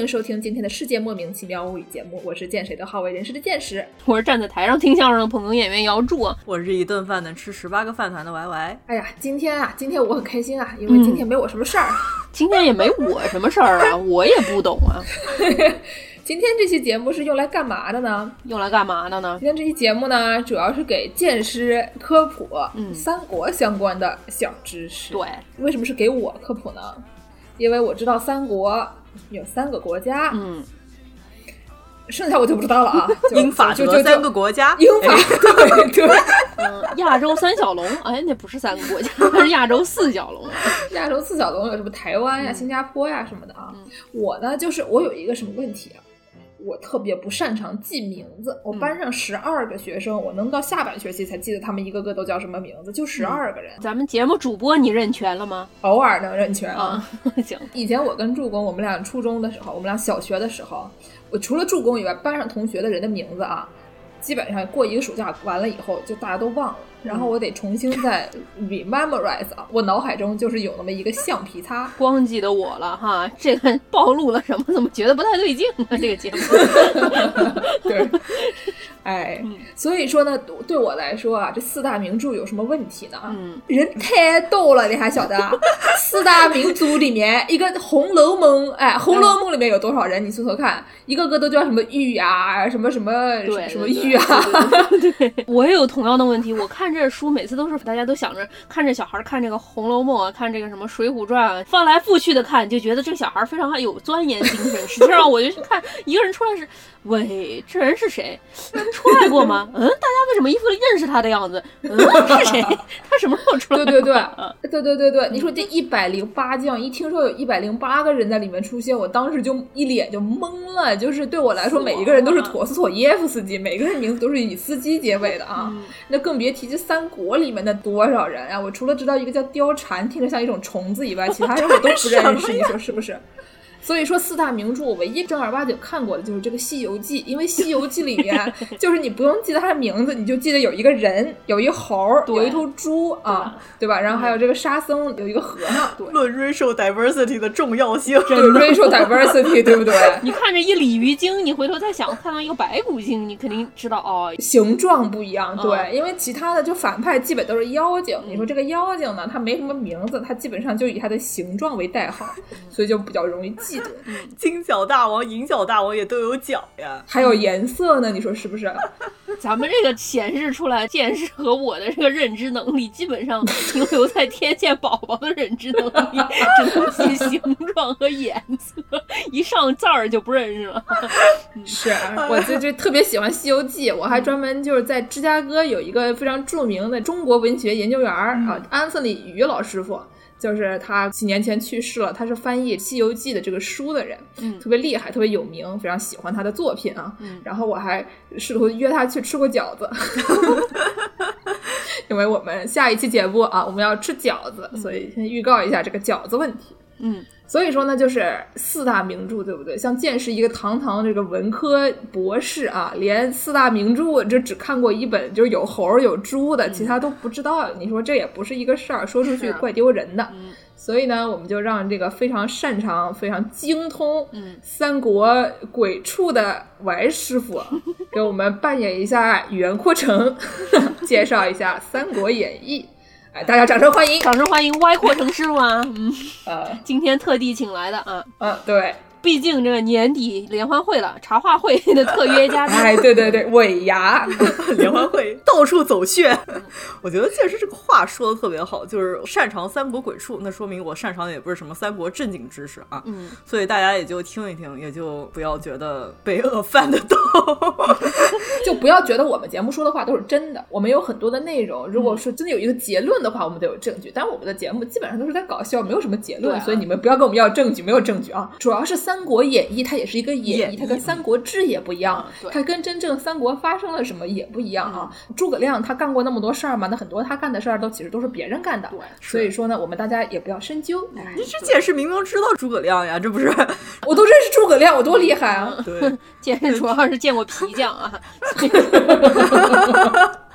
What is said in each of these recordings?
欢迎收听今天的世界莫名其妙物语节目，我是见谁都好为人师的见识。我是站在台上听相声的捧哏演员姚柱。我是一顿饭能吃十八个饭团的 Y Y。哎呀，今天啊，今天我很开心啊，因为今天没我什么事儿。今天也没我什么事儿啊，我也不懂啊。今天这期节目是用来干嘛的呢？用来干嘛的呢？今天这期节目呢，主要是给剑师科普三国相关的小知识。对，为什么是给我科普呢？因为我知道三国有三个国家，嗯，剩下我就不知道了啊。英法就这三个国家，英法对对，嗯，亚洲三小龙，哎，那不是三个国家，那是亚洲四小龙。亚洲四小龙有什么台湾呀、新加坡呀什么的啊？我呢，就是我有一个什么问题啊？我特别不擅长记名字。我班上十二个学生，我能到下半学期才记得他们一个个都叫什么名字，就十二个人。咱们节目主播你认全了吗？偶尔能认全啊。行。以前我跟助攻，我们俩初中的时候，我们俩小学的时候，我除了助攻以外，班上同学的人的名字啊，基本上过一个暑假完了以后，就大家都忘了。然后我得重新再 rememorize 啊，我脑海中就是有那么一个橡皮擦，光记得我了哈，这个暴露了什么？怎么觉得不太对劲呢？这个节目，对，哎，所以说呢，对我来说啊，这四大名著有什么问题呢？嗯，人太逗了，你还晓得？四大名著里面，一个《红楼梦》，哎，《红楼梦》里面有多少人？你搜搜看，一个个都叫什么玉啊，什么什么什么玉啊？对，我也有同样的问题，我看。这书每次都是大家都想着看这小孩看这个《红楼梦》啊，看这个什么《水浒传》啊，翻来覆去的看，就觉得这个小孩非常有钻研精神。实际上，我就去看一个人出来是，喂，这人是谁？出来过吗？嗯，大家为什么一副认识他的样子？嗯，是谁？他什么时候出来？对对对，对对对对，你说这一百零八将，一听说有一百零八个人在里面出现，我当时就一脸就懵了。就是对我来说，每一个人都是陀思妥耶夫斯基，每个人名字都是以斯基结尾的啊，那更别提这。三国里面的多少人啊？我除了知道一个叫貂蝉，听着像一种虫子以外，其他人我都不认识。你说是不是？所以说四大名著，我唯一正儿八经看过的就是这个《西游记》，因为《西游记》里面 就是你不用记得他的名字，你就记得有一个人，有一猴，有一头猪啊，对吧？然后还有这个沙僧，有一个和尚。论 racial diversity 的重要性，对 racial diversity，对不对？你看着一鲤鱼精，你回头再想看到一个白骨精，你肯定知道哦，形状不一样。对，因为其他的就反派基本都是妖精。你说这个妖精呢，他没什么名字，他基本上就以他的形状为代号，所以就比较容易记。记得 金角大王、银角大王也都有角呀，还有颜色呢，你说是不是？咱们这个显示出来见识和我的这个认知能力，基本上停留在天线宝宝的认知能力，只能记形状和颜色，一上字儿就不认识了。是我就就特别喜欢《西游记》，我还专门就是在芝加哥有一个非常著名的中国文学研究员啊，安瑟里于老师傅。就是他几年前去世了，他是翻译《西游记》的这个书的人，嗯，特别厉害，特别有名，非常喜欢他的作品啊。然后我还试图约他去吃过饺子，因为我们下一期节目啊，我们要吃饺子，所以先预告一下这个饺子问题。嗯，所以说呢，就是四大名著，对不对？像剑是一个堂堂这个文科博士啊，连四大名著这只看过一本，就是有猴有猪的，其他都不知道。你说这也不是一个事儿，说出去怪丢人的。所以呢，我们就让这个非常擅长、非常精通三国鬼畜的王师傅 给我们扮演一下袁阔成，介绍一下《三国演义》。哎，大家掌声欢迎！掌声欢迎歪阔成师傅啊！嗯，呃，今天特地请来的啊，嗯，对。毕竟这个年底联欢会了，茶话会的特约嘉宾，哎，对对对，尾牙 联欢会 到处走穴。我觉得确实这个话说的特别好，就是擅长三国鬼畜，那说明我擅长的也不是什么三国正经知识啊。嗯，所以大家也就听一听，也就不要觉得被饿饭的到，就不要觉得我们节目说的话都是真的。我们有很多的内容，如果说真的有一个结论的话，我们得有证据。但我们的节目基本上都是在搞笑，没有什么结论，所以你们不要跟我们要证据，没有证据啊。主要是三。《三国演义》它也是一个演义，它跟《三国志》也不一样，它跟真正三国发生了什么也不一样啊。诸葛亮他干过那么多事儿嘛，那很多他干的事儿都其实都是别人干的。对，所以说呢，我们大家也不要深究。你这解释明明知道诸葛亮呀，这不是？我都认识诸葛亮，我多厉害啊！对，剑士主要是见过皮匠啊。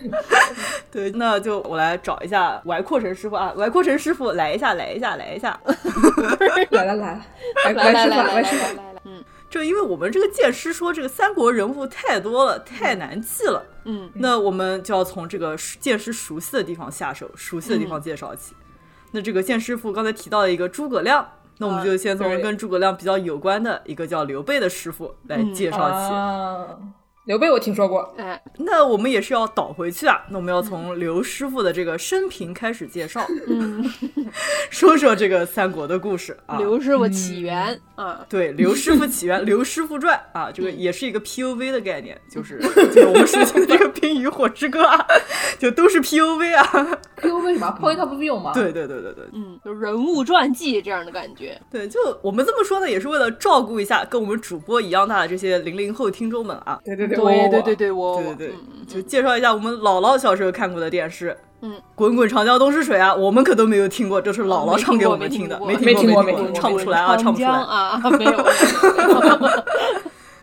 对，那就我来找一下歪阔神师傅啊，歪阔神师傅来一下，来一下，来一下，来来来来，来来来来吃饭，来来吃饭。来来来，嗯。就因为我们这个剑师说这个三国人物太多了，太难记了，嗯。那我们就要从这个剑师熟悉的地方下手，熟悉的地方介绍起。那这个剑师傅刚才提到了一个诸葛亮，那我们就先从对。跟诸葛亮比较有关的一个叫刘备的师傅来介绍起。啊，刘备我听说过，哎，那我们也是要倒回去啊，那我们要从刘师傅的这个生平开始介绍，嗯，说说这个三国的故事啊。刘师傅起源啊，对，刘师傅起源，刘师傅传啊，这个也是一个 PUV 的概念，就是 就是我们熟悉的这个《冰与火之歌》啊，就都是 PUV 啊。P U V 什么 point of view 吗？对对对对对嗯，就人物传记这样的感觉。对，就我们这么说呢，也是为了照顾一下跟我们主播一样大的这些零零后听众们啊。对对对对对对，对，我对对对嗯，就介绍一下我们姥姥小时候看过的电视。嗯，滚滚长江东逝水啊，我们可都没有听过，这是姥姥唱给我们听的，没没听过，听过没听过唱不出来啊，唱不出来。啊，没有。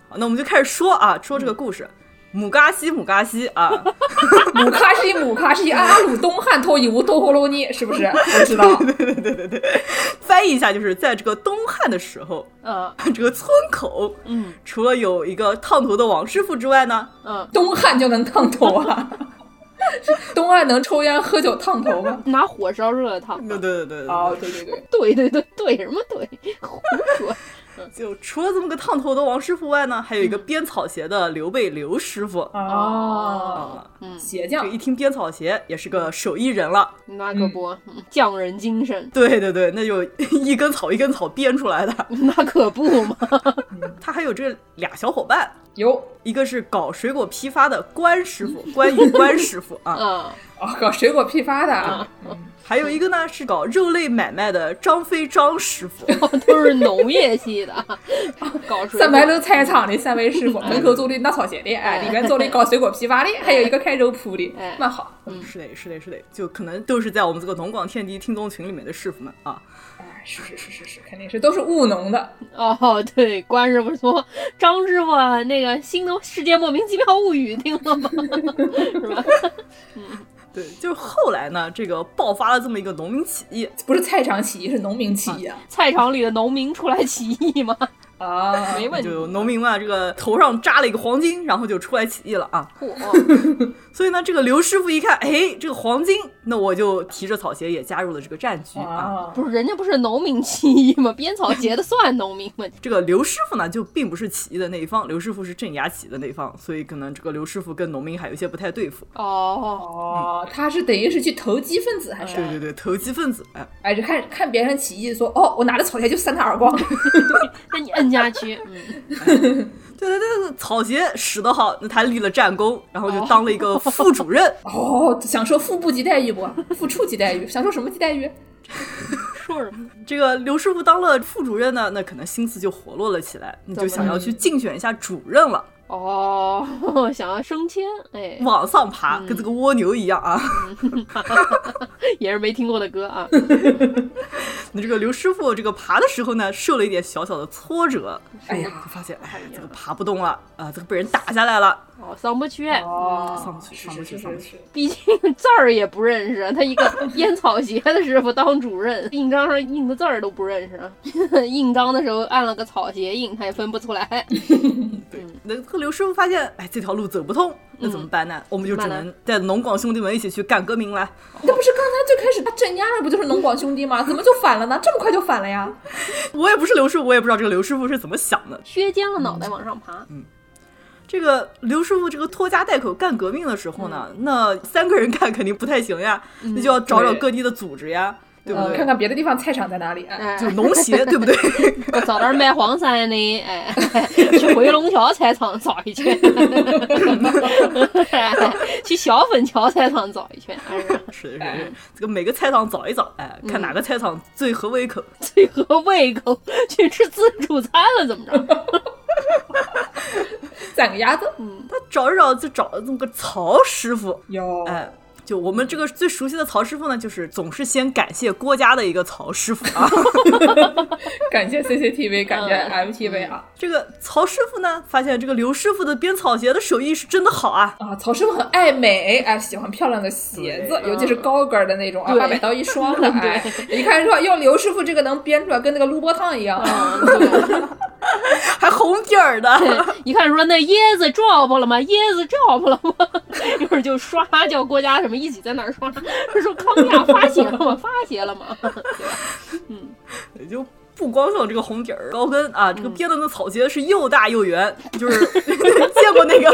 好，那我们就开始说啊，说这个故事。母嘎西，母嘎西啊，母卡西母卡西阿鲁东汉头一无多葫芦尼，是不是？我知道。对对对对对翻译一下就是在这个东汉的时候，呃这个村口嗯除了有一个烫头的王师傅之外呢，嗯，东汉就能烫头啊？东汉能抽烟喝酒烫头吗？拿火烧热了烫。对对对对对，哦，对对对，对对对对，什么对？胡说。就除了这么个烫头的王师傅外呢，还有一个 编草鞋的刘备刘师傅。哦，啊。嗯，鞋匠。这一听编草鞋也是个手艺人了，那可不，嗯。匠人精神，对对对，那就一根草一根草编出来的。那可不嘛。他还有这俩小伙伴，有一个是搞水果批发的关师傅，关羽 关师傅啊，嗯，哦，搞水果批发的啊，还有一个呢是搞肉类买卖的张飞张师傅。都是农业系的，搞水果三牌楼菜场的三位师傅，门口做的拿草鞋的，哎，里面做的搞水果批发的，还有一个开肉铺的哎，蛮好。嗯是的，是的，是的，就可能都是在我们这个农广天地听众群里面的师傅们啊。哎，是是是是是，肯定是都是务农的。哦，对，关师傅说，张师傅啊那个新的世界莫名其妙物语听了吗？是吧？嗯对，就是后来呢，这个爆发了这么一个农民起义，不是菜场起义，是农民起义啊！菜场里的农民出来起义吗？啊，没问题。就农民嘛，这个头上扎了一个黄金，然后就出来起义了啊。嚯，所以呢，这个刘师傅一看，哎，这个黄金，那我就提着草鞋也加入了这个战局啊。啊，不是人家不是农民起义吗？编草鞋的算农民吗？这个刘师傅呢，就并不是起义的那一方，刘师傅是镇压起义的那一方，所以可能这个刘师傅跟农民还有一些不太对付。哦，哦，他是等于是去投机分子还是？对对对，投机分子，哎，哎，就看看别人起义，说哦，我拿着草鞋就扇他耳光。那你摁下去，嗯，对对对对，草鞋使得好，那他立了战功，然后就当了一个副主任。哦，享受副部级待遇不？副处级待遇，享受什么级待遇？说什么？这个刘师傅当了副主任呢，那可能心思就活络了起来，那就想要去竞选一下主任了，哦，想要升迁，哎，往上爬，跟这个蜗牛一样啊。也是没听过的歌啊。那这个刘师傅这个爬的时候呢，受了一点小小的挫折，哎呀就发现哎，这个爬不动了啊，这个被人打下来了，哦，上不去，哦上不去上不去上不去。毕竟字儿也不认识，他一个 编草鞋的师傅当主任，印章上印的字儿都不认识，印章的时候按了个草鞋印，他也分不出来。对，那这个刘师傅发现，哎，这条路走不通，那怎么办呢？我们就只能带着农广兄弟们一起去干革命了。那不是刚才最开始他镇压的不就是农广兄弟吗？怎么就反了呢？这么快就反了呀？我也不是刘师傅，我也不知道这个刘师傅是怎么想的。削尖了脑袋往上爬，这个刘师傅这个拖家带口干革命的时候呢，那三个人干肯定不太行呀，那就要找找各地的组织呀，对不嗯，对？看看别的地方菜场在哪里？就农协，对不对？我找点卖黄鳝的，哎，去回龙桥菜场找一圈，哎去小粉桥菜场找一圈，哎，是是是，这个每个菜场找一找，哎，看哪个菜场最合胃口。最合胃口，去吃自助餐了，怎么着？攒个鸭子。他找一找就找了这么个曹师傅，哟，哎，就我们这个最熟悉的曹师傅呢，就是总是先感谢郭家的一个曹师傅啊。感谢 CCTV，感谢 MTV 啊。这个曹师傅呢，发现这个刘师傅的编草鞋的手艺是真的好啊。啊，曹师傅很爱美，哎，喜欢漂亮的鞋子，尤其是高跟儿的那种啊，对八百刀一双的，哎，一看说哟，刘师傅这个能编出来，跟那个撸波烫一样。嗯，对。还红底儿的，一看说那椰子 drop 了吗？椰子 drop 了吗？一会儿就刷，叫郭嘉什么一起在那儿刷，说康亚发泄了吗？发泄了吗？嗯也就不光是有这个红底儿高跟啊，这个编的那草鞋是又大又圆，就是 见过那个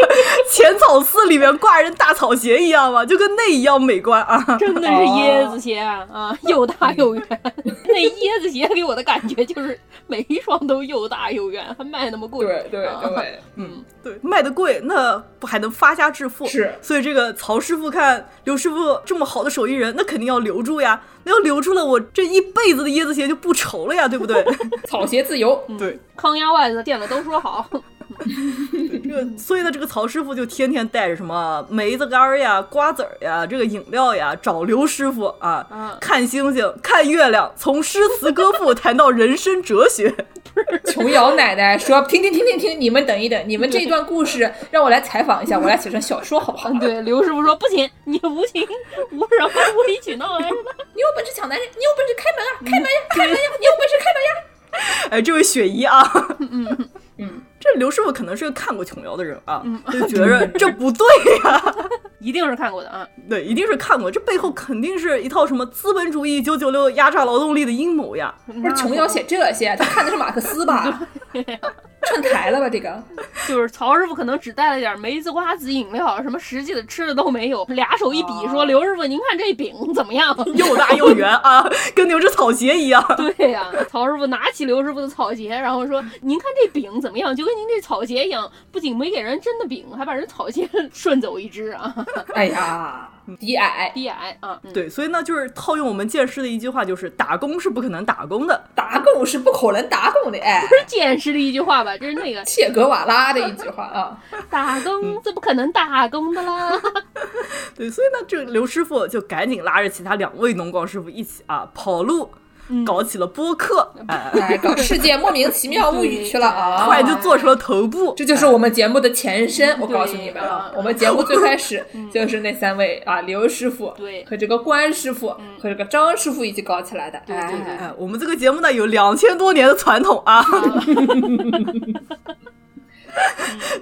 浅草寺里面挂人大草鞋一样吗？就跟那一样美观啊。真的是椰子鞋啊，啊又大又圆。那椰子鞋给我的感觉就是每一双都又大又圆，还卖那么贵。对对啊对，嗯，对，卖的贵，那不还能发家致富？是所以这个曹师傅看刘师傅这么好的手艺人，那肯定要留住呀。那要留住了，我这一辈子的椰子鞋就不愁了呀，对不对？草鞋自由。对，康鸭袜子见了都说好。这个，所以呢，这个曹师傅就天天带着什么梅子干儿呀、瓜子儿呀、这个饮料呀，找刘师傅啊，嗯看星星、看月亮，从诗词歌赋谈到人生哲学。琼瑶奶奶说：“停停停停停，你们等一等，你们这一段故事让我来采访一下，我来写成小说好不好？你对，刘师傅说不行，你无情无什么无理取闹来着吧？有本事抢男人，你有本事开门啊，开门呀，开门呀，你有本事开门呀！哎，这位雪姨啊，嗯嗯，这刘师傅可能是个看过琼瑶的人啊，就 觉着这不对呀、一定是看过的啊。对，一定是看过，这背后肯定是一套什么资本主义九九六压榨劳动力的阴谋呀。不是琼瑶写这些，他看的是马克思吧？串台了吧？这个就是曹师傅可能只带了点梅子瓜子饮料，什么实际的吃的都没有，俩手一比说：“刘师傅，您看这饼怎么样又大又圆啊，跟牛只草鞋一样。？”对呀、曹师傅拿起刘师傅的草鞋，然后说：“您看这饼怎么样？就跟您这草鞋一样，不仅没给人真的饼，还把人草鞋 顺走一只啊，哎呀，低矮，低矮啊！嗯对，所以呢，就是套用我们剑师的一句话，就是打工是不可能打工的。打工是不可能打工的，哎，不是剑师的一句话吧？这是那个切格瓦拉的一句话啊。打工，是不可能打工的啦。对，所以呢，这刘师傅就赶紧拉着其他两位农广师傅一起啊跑路，搞起了播客，搞世界莫名其妙物语去了啊！突然就做成了头部。这就是我们节目的前身，我告诉你们啊，我们节目最开始 就是那三位啊，刘师傅，对。和这个关师傅和这个张师傅一起搞起来的，对对对。我们这个节目呢有两千多年的传统啊！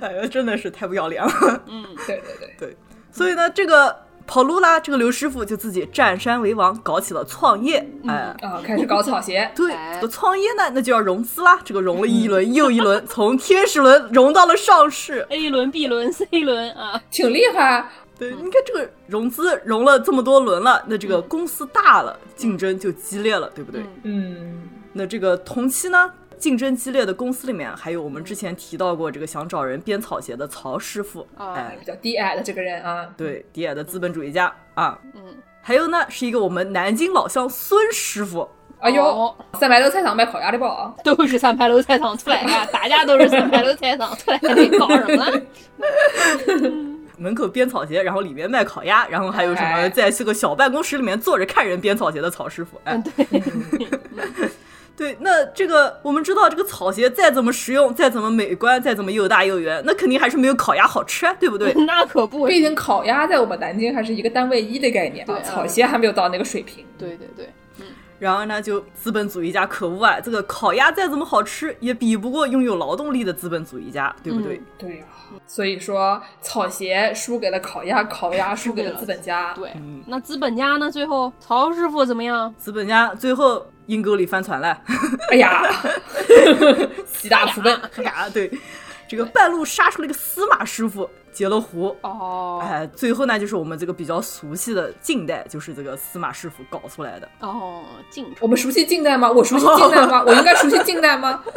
哎呀，真的是太不要脸了。嗯，对对对，对，所以呢，这个跑路啦，这个刘师傅就自己占山为王，搞起了创业。哎，啊，开始搞草鞋，对，哎这个创业呢，那就要融资啦。这个融了一轮又一轮，从天使轮融到了上市。A 轮、B 轮、C 轮啊，挺厉害。对，你看这个融资融了这么多轮了，那这个公司大了，竞争就激烈了，对不对？嗯嗯，那这个同期呢，竞争激烈的公司里面，还有我们之前提到过这个想找人编草鞋的曹师傅，啊哎。比，较低矮的这个人啊，对，低矮的资本主义家啊。嗯，还有呢，是一个我们南京老乡孙师傅，哎呦哦，三牌楼菜场卖烤鸭的吧？都是三牌楼菜场出来的，大家都是三牌楼菜场出来的，你搞什么？了？门口编草鞋，然后里面卖烤鸭，然后还有什么哎。在这个小办公室里面坐着看人编草鞋的曹师傅，哎，嗯，对，对，那这个我们知道，这个草鞋再怎么实用，再怎么美观，再怎么又大又圆，那肯定还是没有烤鸭好吃啊，对不对？那可不，毕竟烤鸭在我们南京还是一个单位一的概念啊，对啊草鞋还没有到那个水平。对对对，然后呢，就资本主义家可恶啊，这个烤鸭再怎么好吃，也比不过拥有劳动力的资本主义家，对不对？嗯对呀、所以说草鞋输给了烤鸭，烤鸭输给了资本家。对，那资本家呢？最后曹师傅怎么样？资本家最后阴沟里翻船了，哎呀，喜大普奔。哎呀，对，这个半路杀出了一个司马师傅，截了胡。哦哎，最后呢，就是我们这个比较熟悉的近代，就是这个司马师傅搞出来的。哦，晋我们熟悉近代吗？我熟悉近代吗？我应该熟悉近代吗？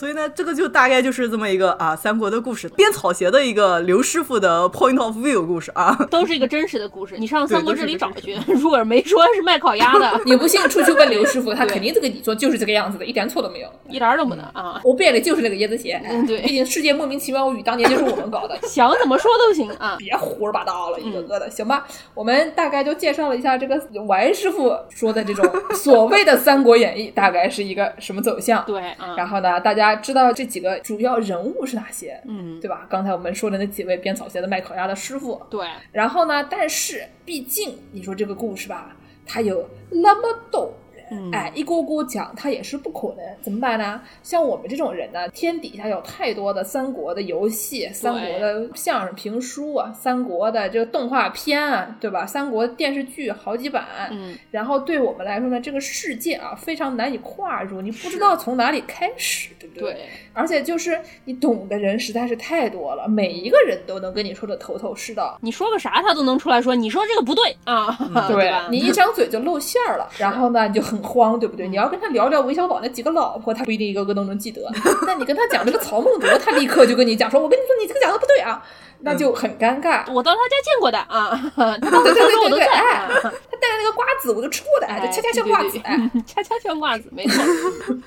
所以呢，这个就大概就是这么一个啊三国的故事，编草鞋的一个刘师傅的 point of view 故事啊，都是一个真实的故事。你上《三国志》里找去，如果没说是卖烤鸭的，你不信出去问刘师傅，他肯定这个你说就是这个样子的，一点错都没有，一点都不能啊。我编的就是那个椰子鞋，嗯，对，毕竟世界莫名其妙语当年就是我们搞的，想怎么说都行啊，别胡说八道了，一个个的，行吧？我们大概就介绍了一下这个王师傅说的这种所谓的《三国演义》大概是一个什么走向，对，然后呢，大家知道这几个主要人物是哪些，嗯，对吧？刚才我们说的那几位编草鞋的卖烤鸭的师傅，对，然后呢，但是毕竟你说这个故事吧，它有那么多。哎，一锅锅讲，他也是不可能，怎么办呢？像我们这种人呢，天底下有太多的三国的游戏、三国的相声评书啊，三国的这个动画片啊，对吧？三国电视剧好几版，嗯，然后对我们来说呢，这个世界啊非常难以跨入，你不知道从哪里开始，对不对？对。而且就是你懂的人实在是太多了，每一个人都能跟你说的头头是道，你说个啥他都能出来说，你说这个不对啊，对吧？你一张嘴就露馅儿了，然后呢你就很。慌对不对？你要跟他聊聊韦小宝那几个老婆，他不一定一个个都能记得。但你跟他讲这个曹孟德，他立刻就跟你讲说：“我跟你说，你这个讲的不对啊。”那就很尴尬。我到他家见过的啊，对对对对对，哎，他带的那个瓜子我都吃过的，哎，恰恰像瓜子，哎，恰恰像瓜子，没错。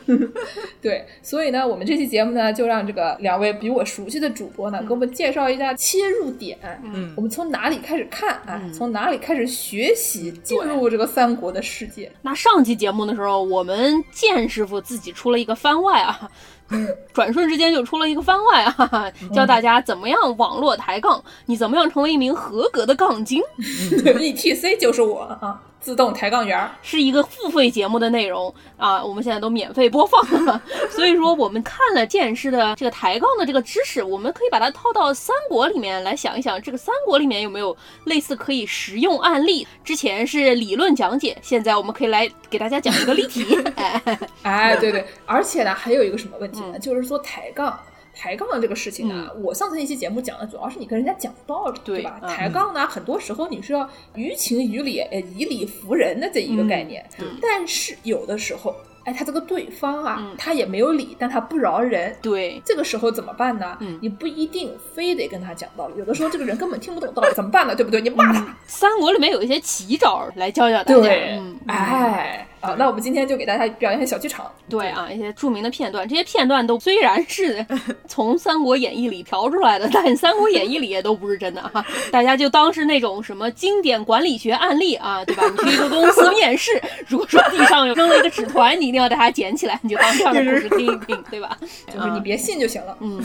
对，所以呢，我们这期节目呢，就让这个两位比我熟悉的主播呢，给我们介绍一下切入点。嗯，我们从哪里开始看？哎，从哪里开始学习进入这个三国的世界？那上期节目的时候，我们剑师傅自己出了一个番外啊。转瞬之间就出了一个番外啊，教大家怎么样网络抬杠，你怎么样成为一名合格的杠精？E T C 就是我啊。自动抬杠员是一个付费节目的内容啊，我们现在都免费播放了。所以说，我们看了剑师的这个抬杠的这个知识，我们可以把它套到三国里面来想一想，这个三国里面有没有类似可以实用案例？之前是理论讲解，现在我们可以来给大家讲一个例题。哎，对对，而且呢，还有一个什么问题呢？就是说抬杠。抬杠的这个事情啊，我上次那期节目讲的主要是你跟人家讲道理，对吧？抬杠呢，很多时候你是要于情于理，呃，以理服人的这一个概念。但是有的时候，哎，他这个对方啊，他也没有理，但他不饶人。对，这个时候怎么办呢？你不一定非得跟他讲道理，有的时候这个人根本听不懂道理，怎么办呢？对不对？你骂他。三国里面有一些奇招来教教大家。对，哎。啊，那我们今天就给大家表演一下小剧场。对啊，一些著名的片段，这些片段都虽然是 从《三国演义》里调出来的，但《三国演义》里也都不是真的哈。大家就当是那种什么经典管理学案例啊，对吧？你去一个公司面试，如果说地上有扔了一个纸团，你一定要带它捡起来，你就当 这样的故事听一听，对吧？就是你别信就行了。嗯，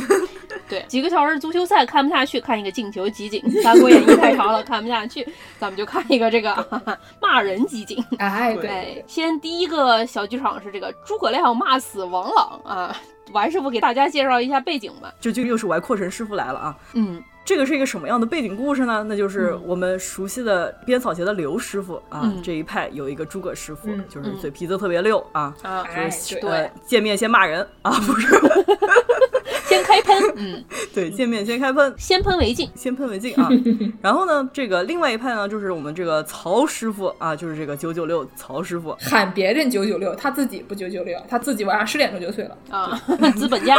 对，几个小时足球赛看不下去，看一个进球集锦；《三国演义》太长了，看不下去，咱们就看一个这个 骂人集锦。哎，对，先。第一个小剧场是这个诸葛亮骂死王朗啊，王师傅给大家介绍一下背景吧。就就又是王阔神师傅来了啊。嗯，这个是一个什么样的背景故事呢？那就是我们熟悉的编草鞋的刘师傅啊，这一派有一个诸葛师傅，就是嘴皮子特别溜啊，就是对。见面先骂人啊，不是。先开喷，嗯，对，见面先开喷，先喷为敬，先喷为敬啊。然后呢，这个另外一派呢，就是我们这个曹师傅啊，就是这个九九六曹师傅，喊别人九九六，他自己不九九六，他自己晚上十点钟就睡了。啊。资本家，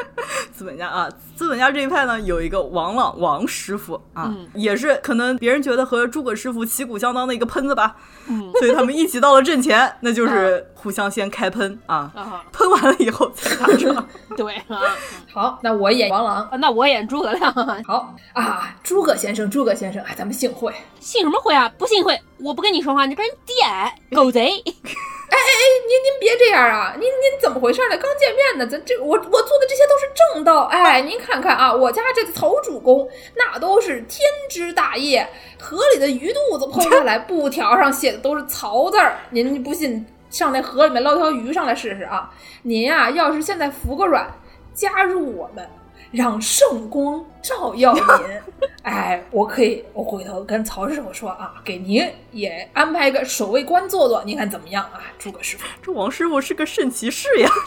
资本家啊，资本家这一派呢，有一个王朗王师傅啊，也是可能别人觉得和诸葛师傅旗鼓相当的一个喷子吧，嗯，所以他们一起到了阵前，那就是互相先开喷啊，喷完了以后才打仗，对啊。好，那我演王朗，那我演诸葛亮。好啊，诸葛先生，诸葛先生，哎，咱们幸会，幸什么会啊？不幸会，我不跟你说话，你跟人颠，狗贼！哎哎哎，您您别这样啊！您您怎么回事呢？刚见面呢，咱这我我做的这些都是正道。哎，您看看啊，我家这个曹主公那都是天之大业，河里的鱼肚子剖下来，布条上写的都是曹字儿。您不信，上那河里面捞条鱼上来试试啊！您呀，要是现在服个软。加入我们，让圣光照耀您。哎，我可以，我回头跟曹师傅说啊，给您也安排个守卫官做做，您看怎么样啊？诸葛师傅，这王师傅是个圣骑士呀！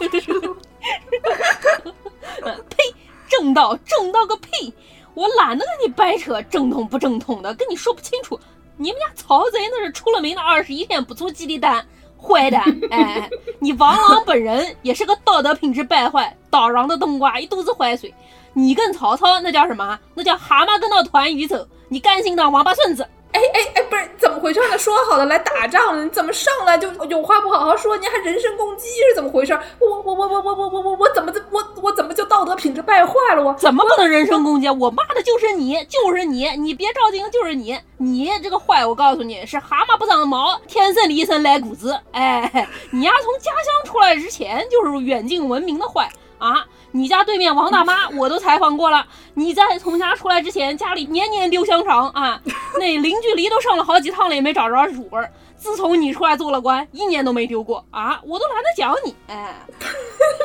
呸，正道正道个屁！我懒得跟你掰扯正统不正统的，跟你说不清楚。你们家曹贼那是出了名的二十一天不出鸡的蛋。坏蛋！哎，你王朗本人也是个道德品质败坏、倒上的冬瓜，一肚子坏水。你跟曹操那叫什么？那叫蛤蟆跟到团鱼走。你甘心当王八孙子？哎哎哎，不是怎么回事呢？说好的来打仗，你怎么上来就有话不好好说？你还人身攻击是怎么回事？我我我我我我我我我怎么我我怎么就道德品质败坏了？我怎么不能人身攻击？我骂的就是你，就是你，你别着急，就是你，你这个坏，我告诉你是蛤蟆不长毛，天生的一身赖骨子。哎，你丫，从家乡出来之前就是远近闻名的坏啊。你家对面王大妈，我都采访过了。你在从家出来之前，家里年年丢香肠啊，那零距离都上了好几趟了，也没找着主儿。自从你出来做了官，一年都没丢过啊，我都懒得讲你。哎，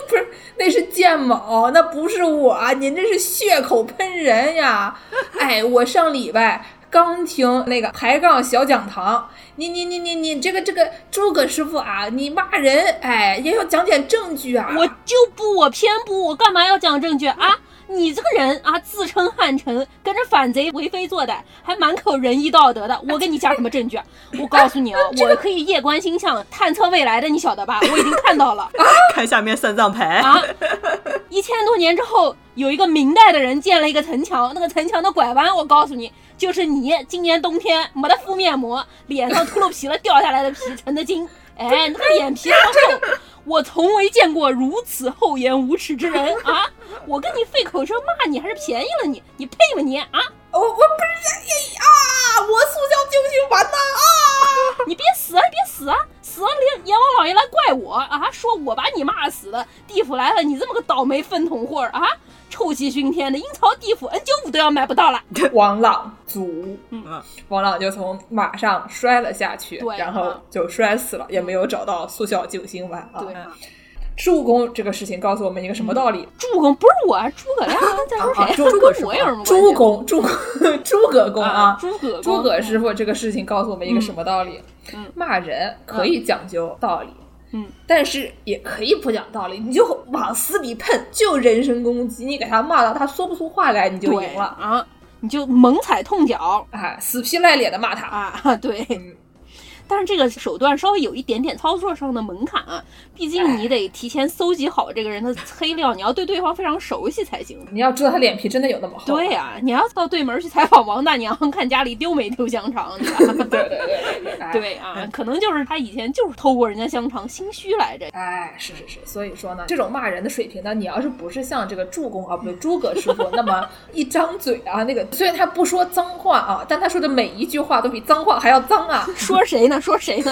不是，那是建某，那不是我，您这是血口喷人呀！哎，我上礼拜刚听那个抬杠小讲堂。你你你你你这个这个诸葛师傅啊，你骂人哎也要讲点证据啊！我就不，我偏不，我干嘛要讲证据啊？你这个人啊，自称汉臣，跟着反贼为非作歹，还满口仁义道德的，我给你讲什么证据？我告诉你啊，我可以夜观星象，探测未来的，你晓得吧？我已经看到了。看下面三藏牌啊！一千多年之后，有一个明代的人建了一个城墙，那个城墙的拐弯，我告诉你。就是你今年冬天没得敷面膜，脸上秃噜皮了，掉下来的皮成的精，哎，那个脸皮好厚，我从未见过如此厚颜无耻之人啊！我跟你费口舌骂你，还是便宜了你，你配吗你啊？我我不是啊，我速效救心丸呐啊！你别死啊，别死啊！死了阎阎王老爷来怪我啊，说我把你骂死的，地府来了，你这么个倒霉粪桶货啊！臭气熏天的阴曹地府 N 九五都要买不到了。王朗卒，嗯，王朗就从马上摔了下去，然后就摔死了，也没有找到速效救心丸啊。对，助攻这个事情告诉我们一个什么道理？助攻不是我，诸葛亮 在说谁？诸葛我有什么助攻，诸 诸葛公啊，诸葛诸葛师傅这个事情告诉我们一个什么道理？嗯，骂人可以讲究道理。嗯，但是也可以不讲道理，你就往死里喷，就人身攻击，你给他骂到他说不出话来，你就赢了啊！你就猛踩痛脚，哎，死皮赖脸的骂他啊！对。但是这个手段稍微有一点点操作上的门槛啊，毕竟你得提前搜集好这个人的黑料，你要对对方非常熟悉才行。你要知道他脸皮真的有那么厚。对呀，你要到对门去采访王大娘，看家里丢没丢香肠。对对对对对。对啊，可能就是他以前就是偷过人家香肠，心虚来着。哎，是是是，所以说呢，这种骂人的水平呢，你要是不是像这个助攻啊，不对诸葛师傅那么一张嘴啊，那个虽然他不说脏话啊，但他说的每一句话都比脏话还要脏啊。说谁呢？说谁呢？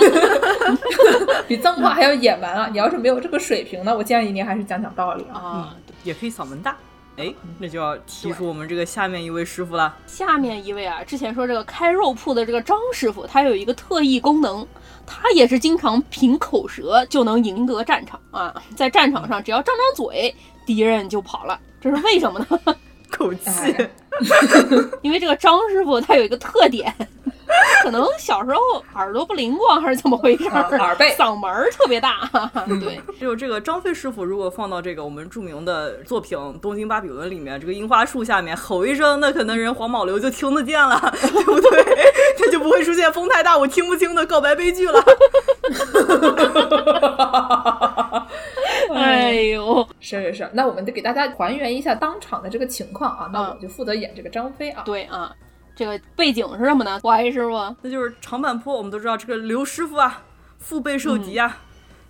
比脏话还要野蛮啊！你要是没有这个水平呢，我建议您还是讲讲道理啊。也可以嗓门大，哎，那就要提出我们这个下面一位师傅了。下面一位啊，之前说这个开肉铺的这个张师傅，他有一个特异功能，他也是经常凭口舌就能赢得战场啊。在战场上，只要张张嘴，敌人就跑了。这是为什么呢？口气。因为这个张师傅他有一个特点。可能小时候耳朵不灵光还是怎么回事？耳背，嗓门特别大。对，就这个张飞师傅，如果放到这个我们著名的作品《东京巴比伦》里面，这个樱花树下面吼一声，那可能人黄宝流就听得见了，对不对？他就不会出现风太大我听不清的告白悲剧了。哎呦，是是是，那我们得给大家还原一下当场的这个情况啊。那我就负责演这个张飞啊。对啊。这个背景是什么呢？怀师傅，那就是长坂坡。我们都知道这个刘师傅啊，腹背受敌啊，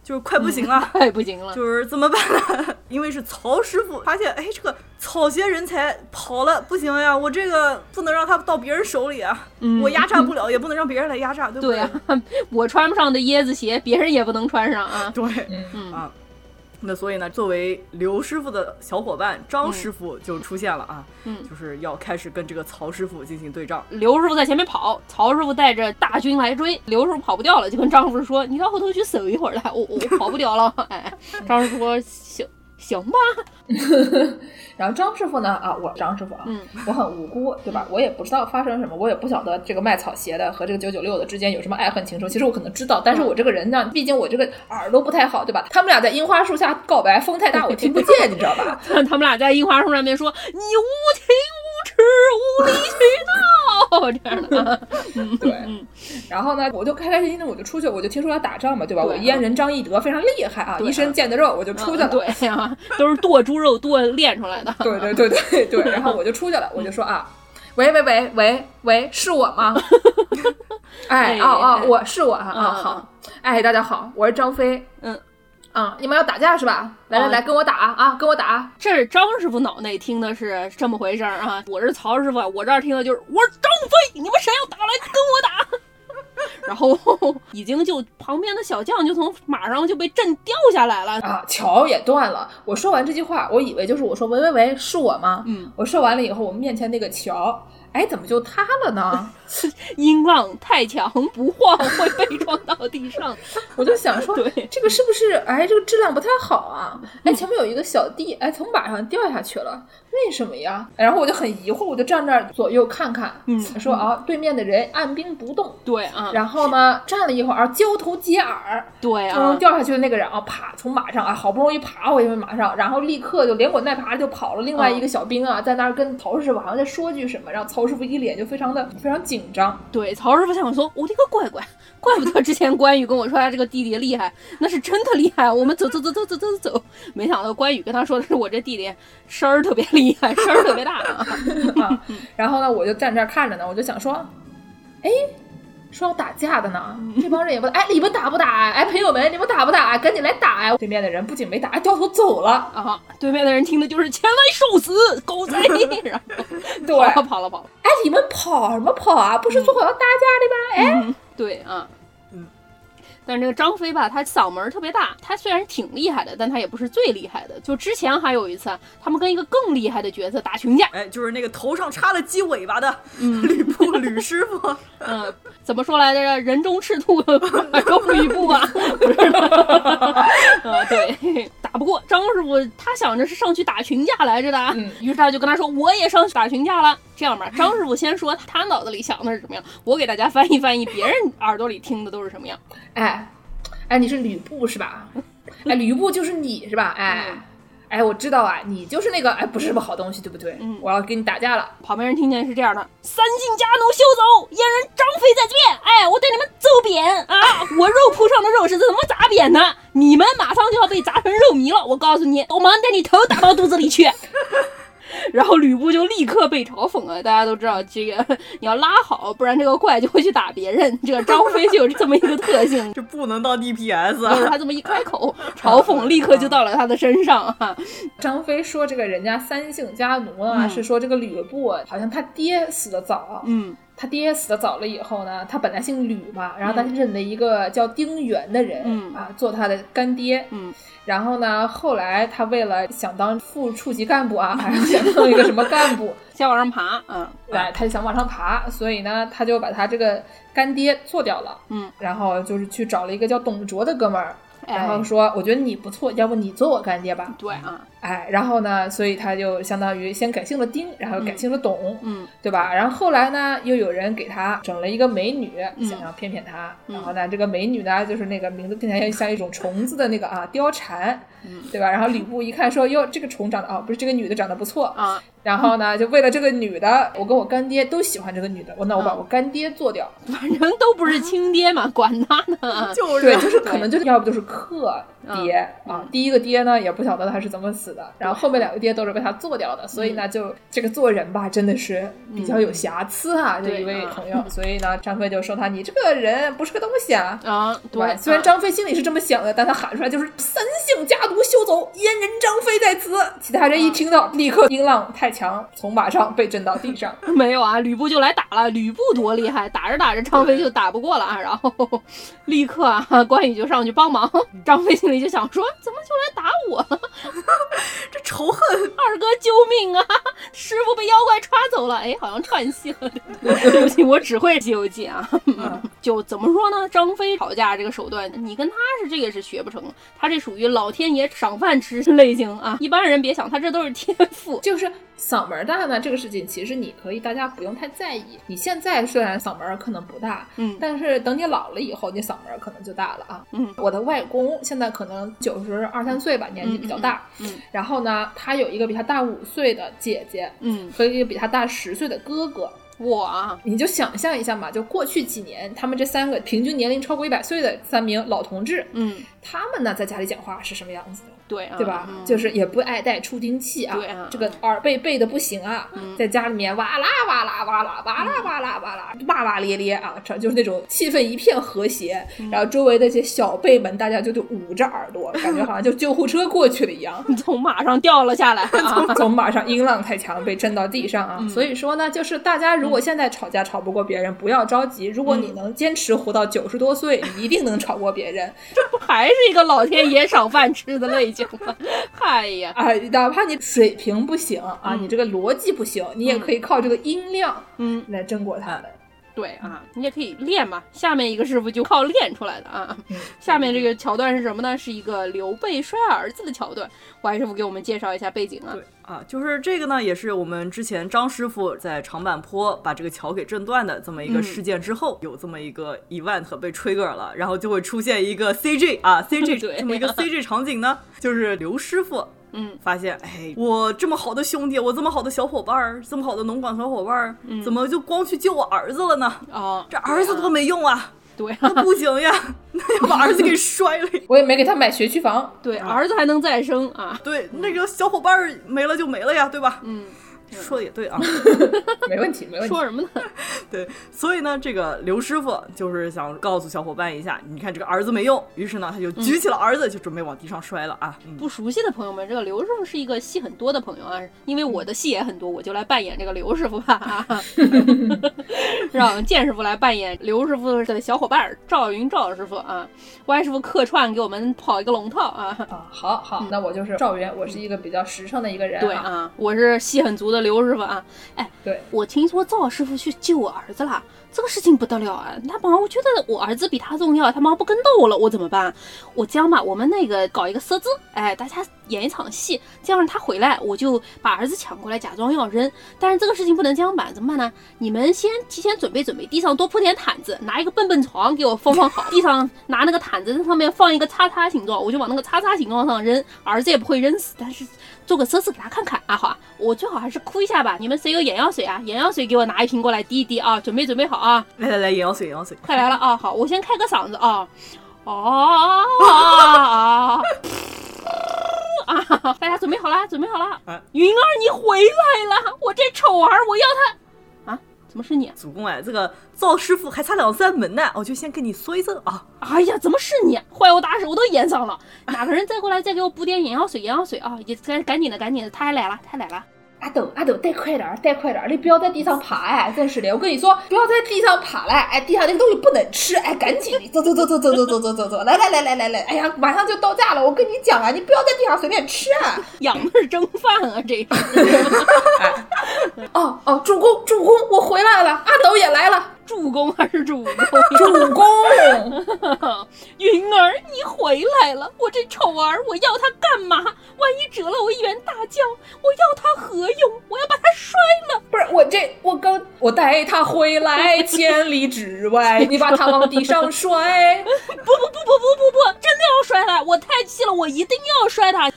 就是快不行了，快不行了，就是怎么办呢？因为是曹师傅发现，哎，这个草鞋人才跑了，不行呀，我这个不能让他到别人手里啊，我压榨不了，也不能让别人来压榨，对不对？对 我穿不上的椰子鞋，别人也不能穿上啊。对，嗯啊。那所以呢，作为刘师傅的小伙伴张师傅就出现了啊，嗯，就是要开始跟这个曹师傅进行对仗。刘师傅在前面跑，曹师傅带着大军来追，刘师傅跑不掉了，就跟张师傅说：“你到后头去守一会儿来，我我跑不掉了。”哎，张师傅说：“行。”行吧，然后张师傅呢？啊，我张师傅啊，嗯，我很无辜，对吧？我也不知道发生什么，我也不晓得这个卖草鞋的和这个九九六的之间有什么爱恨情仇。其实我可能知道，但是我这个人呢，毕竟我这个耳朵不太好，对吧？他们俩在樱花树下告白，风太大，我听不见，你知道吧？他们俩在樱花树上面说：“你无情无耻，无理取闹。”这样的。对，然后呢，我就开开心心的我就出去，我就听说要打仗嘛，对吧？我燕人张翼德非常厉害啊，一身腱子肉，我就出去了。对呀，都是剁猪肉剁练出来的。对对对对对，然后我就出去了，我就说啊，喂喂喂喂喂，是我吗？哎哦哦，我是我啊，好，哎，大家好，我是张飞，嗯。啊！你们要打架是吧？来来来，跟我打啊！跟我打！这是张师傅脑内听的是这么回事儿啊！我是曹师傅，我这儿听的就是我是张飞，你们谁要打来跟我打？然后已经就旁边的小将就从马上就被震掉下来了啊！桥也断了。我说完这句话，我以为就是我说喂喂喂，是我吗？嗯。我说完了以后，我们面前那个桥。哎，怎么就塌了呢？音浪太强，不晃会被撞到地上。我就想说，对，这个是不是？哎，这个质量不太好啊！哎，前面有一个小弟，哎，从马上掉下去了。为什么呀？然后我就很疑惑，我就站那儿左右看看，嗯，说啊，对面的人按兵不动，对啊，然后呢，站了一会儿，交头接耳，对啊，掉下去的那个人啊，啪，从马上啊，好不容易爬回去马上，然后立刻就连滚带爬就跑了。另外一个小兵啊，在那儿跟曹师傅好像在说句什么，然后曹师傅一脸就非常的非常紧张。对，曹师傅想说，我的个乖乖，怪不得之前关羽跟我说他这个弟弟厉害，那是真的厉害。我们走走走走走走走，没想到关羽跟他说的是我这弟弟声儿特别厉害，声儿特别。大 啊，然后呢，我就站这儿看着呢，我就想说，哎，说要打架的呢，这帮人也不，哎，你们打不打？哎，朋友们，你们打不打？赶紧来打呀！对面的人不仅没打，还掉头走了啊！对面的人听的就是前来受死，狗贼！然后 对，跑了跑了跑了。哎，你们跑什么跑啊？不是说好要打架的吗？哎，对啊。但是这个张飞吧，他嗓门特别大。他虽然挺厉害的，但他也不是最厉害的。就之前还有一次，他们跟一个更厉害的角色打群架，哎，就是那个头上插了鸡尾巴的嗯，吕布吕师傅。嗯，怎么说来着？人中赤兔，马中吕布吧？不是。啊，对，打不过张师傅，他想着是上去打群架来着的。嗯，于是他就跟他说：“我也上去打群架了。”这样吧，张师傅先说他脑子里想的是什么样，我给大家翻译翻译，别人 耳朵里听的都是什么样。哎，哎，你是吕布是吧？哎，吕布就是你是吧？哎，哎，我知道啊，你就是那个哎，不是什么好东西，对不对？嗯，我要跟你打架了。旁边人听见是这样的：三姓家奴休走，燕人张飞在这边。哎，我带你们揍扁啊！我肉铺上的肉是怎么砸扁的？你们马上就要被砸成肉糜了！我告诉你，我马上把你头打到肚子里去。然后吕布就立刻被嘲讽了。大家都知道，这个你要拉好，不然这个怪就会去打别人。这个张飞就有这么一个特性，就不能到 DPS。就是他这么一开口，嘲讽立刻就到了他的身上。哈，张飞说这个人家三姓家奴啊，是说这个吕布好像他爹死的早。嗯，他爹死的早了以后呢，他本来姓吕嘛，然后他认了一个叫丁原的人啊做他的干爹。嗯。然后呢？后来他为了想当副处级干部啊，还是想当一个什么干部，想往上爬，嗯，对，他就想往上爬，所以呢，他就把他这个干爹做掉了，嗯，然后就是去找了一个叫董卓的哥们儿。然后说，我觉得你不错，要不你做我干爹吧？对啊，哎，然后呢，所以他就相当于先改姓了丁，然后改姓了董，嗯，对吧？然后后来呢，又有人给他整了一个美女，想要骗骗他。然后呢，这个美女呢，就是那个名字听起来像一种虫子的那个啊，貂蝉，对吧？然后吕布一看说，哟，这个虫长得哦，不是这个女的长得不错啊。然后呢，就为了这个女的，我跟我干爹都喜欢这个女的，我那我把我干爹做掉，反正都不是亲爹嘛，管他呢，就是对，就是可能就是要不就是克爹啊，第一个爹呢也不晓得他是怎么死的，然后后面两个爹都是被他做掉的，所以呢，就这个做人吧，真的是比较有瑕疵啊，这一位朋友，所以呢，张飞就说他你这个人不是个东西啊。啊，对，虽然张飞心里是这么想的，但他喊出来就是三姓家奴休走，阉人张飞在此，其他人一听到，立刻音浪太。强从马上被震到地上，没有啊，吕布就来打了。吕布多厉害，打着打着张飞就打不过了啊，然后 立刻啊，关羽就上去帮忙。张飞心里就想说，怎么就来打我了？这仇恨！二哥救命啊！师傅被妖怪抓走了。哎，好像串戏了。对不起，我只会《西游记》啊。就怎么说呢？张飞吵架这个手段，你跟他是这个是学不成，他这属于老天爷赏饭吃类型啊。一般人别想，他这都是天赋，就是。嗓门大呢，这个事情其实你可以，大家不用太在意。你现在虽然嗓门可能不大，嗯，但是等你老了以后，你嗓门可能就大了啊。嗯，我的外公现在可能九十二三岁吧，年纪比较大。嗯，然后呢，他有一个比他大五岁的姐姐，嗯，和一个比他大十岁的哥哥。哇，你就想象一下嘛，就过去几年，他们这三个平均年龄超过一百岁的三名老同志，嗯，他们呢在家里讲话是什么样子的？对啊，对吧？嗯就是也不爱戴助听器啊，对啊这个耳背背的不行啊，嗯在家里面哇啦哇啦哇啦哇啦哇啦哇啦哇哇咧咧啊，这就是那种气氛一片和谐，嗯然后周围那些小辈们，大家就就捂着耳朵，感觉好像就救护车过去了一样。从马上掉了下来啊，从马上音浪太强被震到地上嗯啊，所以说呢，就是大家如果现在吵架吵不过别人，不要着急。如果你嗯能坚持活到九十多岁，你一定能吵过别人。这不还是一个老天爷赏饭吃的类型吗？嗨呀，啊，哪怕你水平不行啊，你这个逻辑不行，你也可以靠这个音量，嗯，来争过他们。对啊，你也可以练嘛。下面一个师傅就靠练出来的啊。下面这个桥段是什么呢？是一个刘备摔儿子的桥段。怀师傅给我们介绍一下背景啊。对啊，就是这个呢，也是我们之前张师傅在长坂坡把这个桥给震断的这么一个事件之后，有这么一个 event 被 trigger 了，然后就会出现一个 CG 啊 CG 对这么一个 CG 场景呢，就是刘师傅。嗯，发现，哎，我这么好的兄弟，我这么好的小伙伴儿，这么好的农管小伙伴儿，怎么就光去救我儿子了呢？哦，这儿子多没用啊！对啊，那不行呀，那要把儿子给摔了。我也没给他买学区房，对，儿子还能再生啊。对，那个小伙伴儿没了就没了呀，对吧？嗯，说的也对啊。没问题，没问题。说什么呢？对，所以呢，这个刘师傅就是想告诉小伙伴一下，你看这个儿子没用，于是呢，他就举起了儿子，就准备往地上摔了啊。嗯不熟悉的朋友们，这个刘师傅是一个戏很多的朋友啊，因为我的戏也很多，我就来扮演这个刘师傅吧，啊让剑师傅来扮演刘师傅的小伙伴儿赵云赵师傅啊，歪师傅客串给我们跑一个龙套啊。啊，好好，那我就是赵云，我是一个比较实诚的一个人、对啊，我是戏很足的刘师傅啊。哎，对，我听说赵师傅去救我儿子了，这个事情不得了啊！他妈，我觉得我儿子比他重要，他妈不跟到我了，我怎么办？我这样吧，我们那个搞一个设置，哎，大家演一场戏，这样他回来，我就把儿子抢过来，假装要扔。但是这个事情不能这样办，怎么办呢？你们先提前准备准备，地上多铺点毯子，拿一个蹦蹦床给我放放好，地上拿那个毯子在上面放一个叉叉形状，我就往那个叉叉形状上扔，儿子也不会扔死，但是做个测试给他看看啊，好啊，我最好还是哭一下吧。你们谁有眼药水啊？眼药水给我拿一瓶过来滴一滴啊，准备准备好啊，来来来，眼药水，眼药水。快来了啊！好，我先开个嗓子啊，哦啊啊！大家准备好了，准备好了啊。云儿，你回来了！我这丑儿，我要他啊！怎么是你？主公哎，这个赵师傅还差两扇门呢，我就先跟你说一声啊。哎呀，怎么是你？坏我大事我都演上了。哪个人再过来再给我补点眼药水？眼药水啊！也赶赶紧的，赶紧的，他还来了，他来了。阿斗，阿斗，带快点儿，带快点儿！你不要在地上爬，哎，真是的，我跟你说，不要在地上爬了，哎，地上那东西不能吃，哎，赶紧的，走走走走走走走走走走，来来来来来来，哎呀，马上就到家了，我跟你讲啊，你不要在地上随便吃啊！养的是蒸饭啊，这是。哦哦，主公主公，我回来了，阿斗也来了，助攻还是主攻？主公，云儿，你回来了！我这丑儿，我要他干嘛？万一折了我一员大将，我要他何用？我要把他摔了！不是我这我刚我带他回来 千里之外，你把他往地上摔，不不不不不不不，真的要摔他！我太气了，我一定要摔他！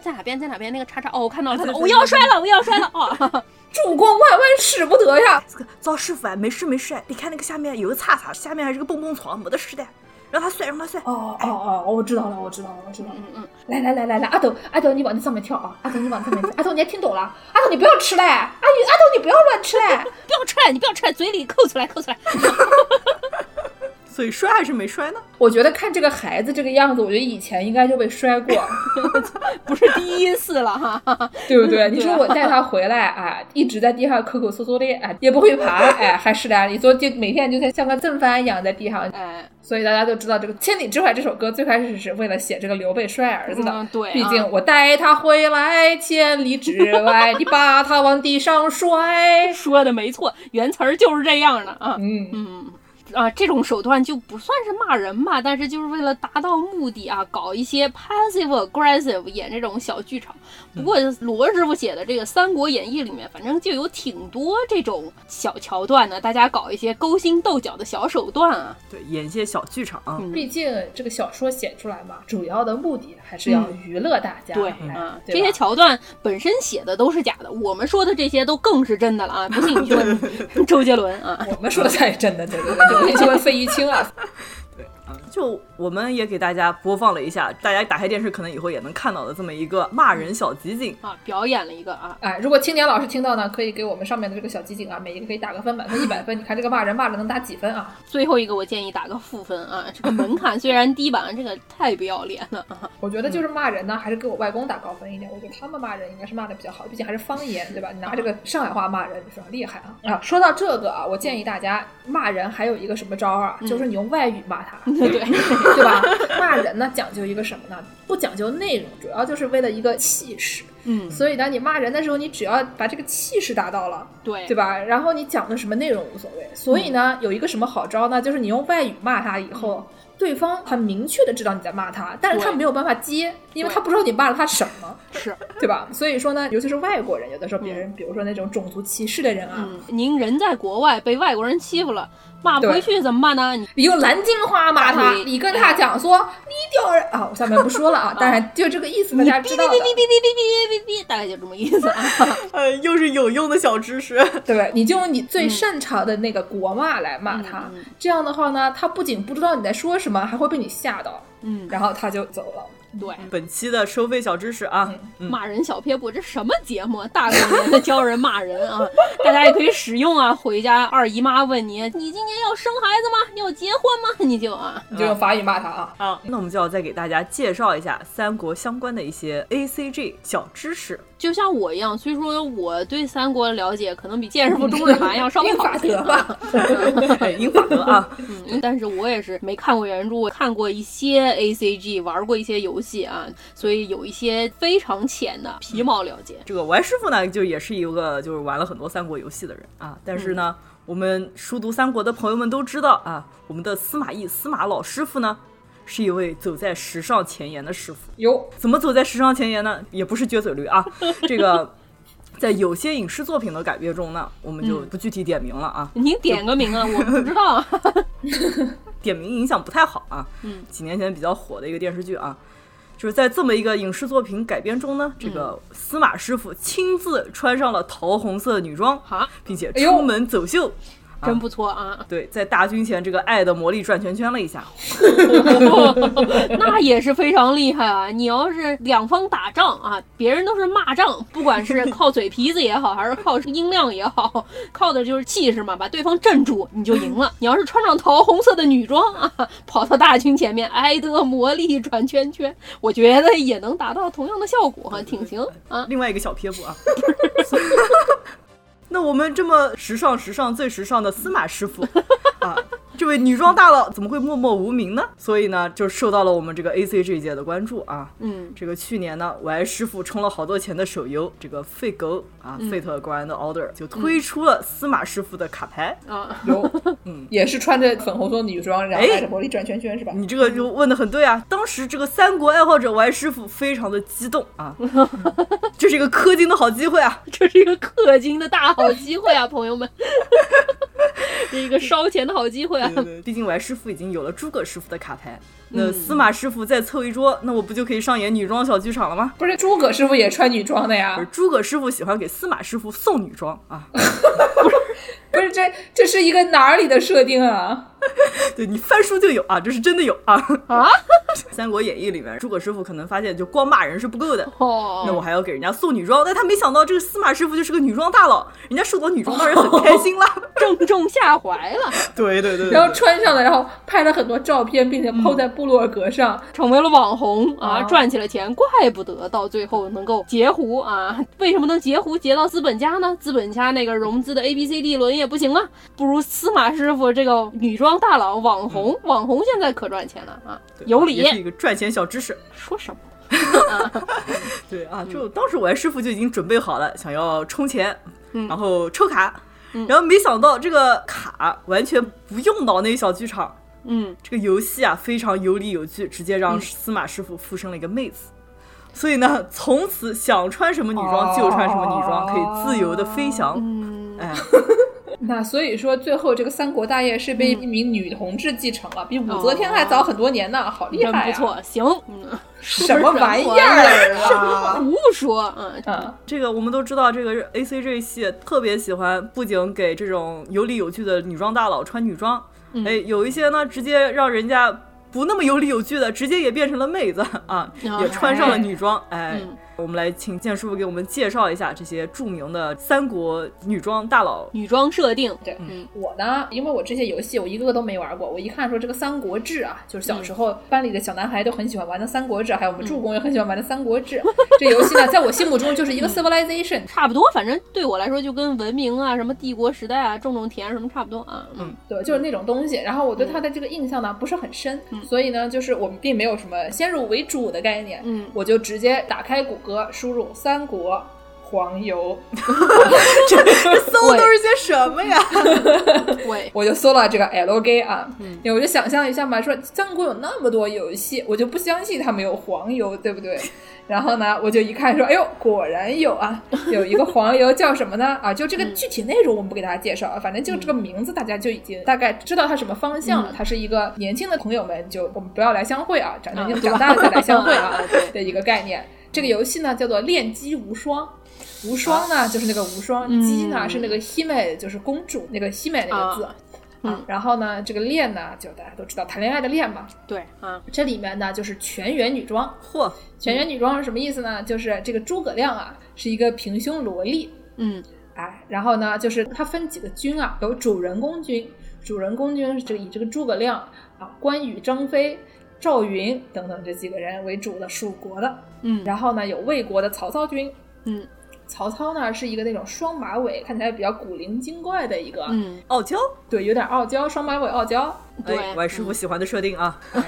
在哪边？在哪边？那个叉叉哦，我看到了，看到了我要摔了，我要摔了！哦，主公万万使不得呀！这个赵师傅啊，没事没事，你看那个下面有个叉叉，下面还是个蹦蹦床，没得事的，让他摔，让他摔。哦哦哦，我知道了，我知道了，我知道了。嗯嗯，来来来来来，阿斗阿斗，你往那上面跳啊！阿斗你往上面跳，阿斗你还听懂了？阿斗你不要吃嘞！阿宇阿斗你不要乱吃嘞！不要吃嘞，你不要吃嘞，嘴里扣出来，扣出来！所以摔还是没摔呢？我觉得看这个孩子这个样子，我觉得以前应该就被摔过，不是第一次了哈。对不对？你说我带他回来，啊，一直在地上抠抠搜搜的，哎，也不会爬，哎，还是的，你说就每天就像像个正番一样在地上，哎，所以大家都知道这个《千里之外》这首歌最开始是为了写这个刘备摔儿子的。嗯对啊毕竟我带他回来千里之外，你把他往地上摔。说的没错，原词儿就是这样的啊。嗯，嗯，啊，这种手段就不算是骂人吧，但是就是为了达到目的啊，搞一些 passive aggressive 演这种小剧场。不过罗师傅写的这个《三国演义》里面，反正就有挺多这种小桥段的，大家搞一些勾心斗角的小手段啊。对，演一些小剧场。毕竟这个小说写出来嘛，主要的目的还是要娱乐大家。对啊，这些桥段本身写的都是假的，我们说的这些都更是真的了啊！不信你去问 周杰伦啊，我们说的才是真的，对对对，那就问费玉清啊，对，嗯。就我们也给大家播放了一下，大家打开电视可能以后也能看到的这么一个骂人小集锦啊，表演了一个啊，哎，如果青年老师听到呢，可以给我们上面的这个小集锦啊，每一个可以打个分，满分一百分，你看这个骂人骂的能打几分啊？最后一个我建议打个负分啊，这个门槛虽然低吧，这个太不要脸了啊！我觉得就是骂人呢，还是给我外公打高分一点，我觉得他们骂人应该是骂的比较好，毕竟还是方言对吧？你拿这个上海话骂人，非常厉害啊！啊，说到这个啊，我建议大家骂人还有一个什么招啊，就是你用外语骂他，对对吧？骂人呢，讲究一个什么呢？不讲究内容，主要就是为了一个气势。嗯，所以当，你骂人的时候，你只要把这个气势达到了，对对吧？然后你讲的什么内容无所谓。所以呢，有一个什么好招呢？就是你用外语骂他以后，对方很明确的知道你在骂他，但是他没有办法接，因为他不知道你骂了他什么，是 对吧？所以说呢，尤其是外国人，有的时候别人，比如说那种种族歧视的人啊，您人在国外被外国人欺负了。骂不回去怎么办呢？你用南京话骂他，你跟他讲说你丢人啊！我下面不说了 啊，当然就这个意思，大家知道的。哔哔哔哔哔哔哔哔哔，大概就这么意思啊。呃，又是有用的小知识。对，你就用你最擅长的那个国骂来骂他，这样的话呢，他不仅不知道你在说什么，还会被你吓到，嗯，然后他就走了。对，本期的收费小知识啊，骂人小撇步，这什么节目？大过年的教人骂人啊！大家也可以使用啊。回家二姨妈问你，你今年要生孩子吗？要结婚吗？你就啊，你就用法语骂他啊。啊，那我们就要再给大家介绍一下三国相关的一些 A C G 小知识。就像我一样，虽说我对三国的了解可能比剑师傅钟日韩要稍微好一点吧，英法德啊，嗯，但是我也是没看过原著，看过一些 A C G，玩过一些游戏啊，所以有一些非常浅的皮毛了解。这个我师傅呢，就也是一个就是玩了很多三国游戏的人啊，但是呢，我们熟读三国的朋友们都知道啊，我们的司马懿司马老师傅呢。是一位走在时尚前沿的师傅哟，怎么走在时尚前沿呢？也不是撅嘴驴啊，这个在有些影视作品的改编中呢，我们就不具体点名了啊。您点个名啊，我不知道，点名影响不太好啊。嗯，几年前比较火的一个电视剧啊，就是在这么一个影视作品改编中呢，这个司马师傅亲自穿上了桃红色女装啊，并且出门走秀。真不错啊！对，在大军前这个爱的魔力转圈圈了一下，那也是非常厉害啊！你要是两方打仗啊，别人都是骂仗，不管是靠嘴皮子也好，还是靠音量也好，靠的就是气势嘛，把对方镇住，你就赢了。你要是穿上桃红色的女装啊，跑到大军前面，爱的魔力转圈圈，我觉得也能达到同样的效果，挺行啊。另外一个小撇步啊。那我们这么时尚、时尚最时尚的司马师傅 啊。这位女装大佬怎么会默默无名呢？所以呢，就受到了我们这个 A C G 界的关注啊。嗯，这个去年呢，我爱师傅充了好多钱的手游，这个费狗啊，Fate Grand Order 就推出了司马师傅的卡牌啊。有，嗯，也是穿着粉红色女装，然后带着魔力转圈圈，是吧？你这个就问的很对啊。当时这个三国爱好者 Y 师傅非常的激动啊，这是一个氪金的好机会啊，这是一个氪金的大好机会啊，朋友们，是一个烧钱的好机会啊。毕竟我师傅已经有了诸葛师傅的卡牌，那司马师傅再凑一桌，那我不就可以上演女装小剧场了吗？不是，诸葛师傅也穿女装的呀。诸葛师傅喜欢给司马师傅送女装啊。不是这这是一个哪里的设定啊？对你翻书就有啊，这是真的有啊啊！《三国演义》里面，诸葛师傅可能发现就光骂人是不够的，哦，那我还要给人家送女装。但他没想到这个司马师傅就是个女装大佬，人家收到女装当然很开心了，正中下怀了。对对对，然后穿上了，然后拍了很多照片，并且 PO 在部落格上，成为了网红啊，赚起了钱。怪不得到最后能够截胡啊！为什么能截胡截到资本家呢？资本家那个融资的 A B C D 轮也不行啊，不如司马师傅这个女装大佬网红，网红现在可赚钱了啊，有理。也是一个赚钱小知识。说什么？对啊，就当时我师傅就已经准备好了，想要充钱，然后抽卡，然后没想到这个卡完全不用脑内小剧场，嗯，这个游戏啊非常有理有据，直接让司马师傅附身了一个妹子。所以呢，从此想穿什么女装就穿什么女装，可以自由的飞翔。嗯，哎，那所以说，最后这个三国大业是被一名女同志继承了，比武则天还早很多年呢，好厉真害、啊！不错，行，嗯，什么玩意儿啊？胡说，嗯嗯，这个我们都知道，这个 A C G 系特别喜欢，不仅给这种有理有据的女装大佬穿女装，哎，有一些呢直接让人家不那么有理有据的，直接也变成了妹子啊，也穿上了女装，哎。嗯我们来请建叔傅给我们介绍一下这些著名的三国女装大佬。女装设定，对，嗯我呢，因为我这些游戏我一个个都没玩过，我一看说这个《三国志》啊，就是小时候班里的小男孩都很喜欢玩的《三国志》，还有我们助攻也很喜欢玩的《三国志》。这游戏呢，在我心目中就是一个 civilization，差不多，反正对我来说就跟文明啊、什么帝国时代啊、种种田什么差不多啊。嗯，对，就是那种东西。然后我对它的这个印象呢不是很深，所以呢，就是我们并没有什么先入为主的概念。嗯我就直接打开谷歌，输入“三国黄油这 搜都是些什么呀？对”，，我就搜了这个 L G 啊，因为我就想象一下嘛，说三国有那么多游戏，我就不相信它没有黄油，对不对？然后呢，我就一看说，哎呦，果然有啊，有一个黄油叫什么呢？啊，就这个具体内容我们不给大家介绍啊，反正就这个名字大家就已经大概知道它什么方向了。它是一个年轻的朋友们就我们不要来相会啊，长年嗯长大了再来相会啊啊对的一个概念。这个游戏呢叫做恋姬无双。无双呢，就是那个无双；嗯姬呢是那个希美，就是公主那个希美那个字。啊嗯然后呢，这个恋呢，就大家都知道谈恋爱的恋嘛。对啊，这里面呢，就是全员女装。嚯，全员女装是什么意思呢？就是这个诸葛亮啊，是一个平胸萝莉。嗯哎，然后呢，就是它分几个军啊，有主人公军，主人公军是这个以这个诸葛亮啊、关羽、张飞、赵云等等这几个人为主的蜀国的。嗯然后呢，有魏国的曹操军。嗯曹操呢是一个那种双马尾，看起来比较古灵精怪的一个，嗯，傲娇，对，有点傲娇，双马尾傲娇。对哎，歪师傅喜欢的设定啊。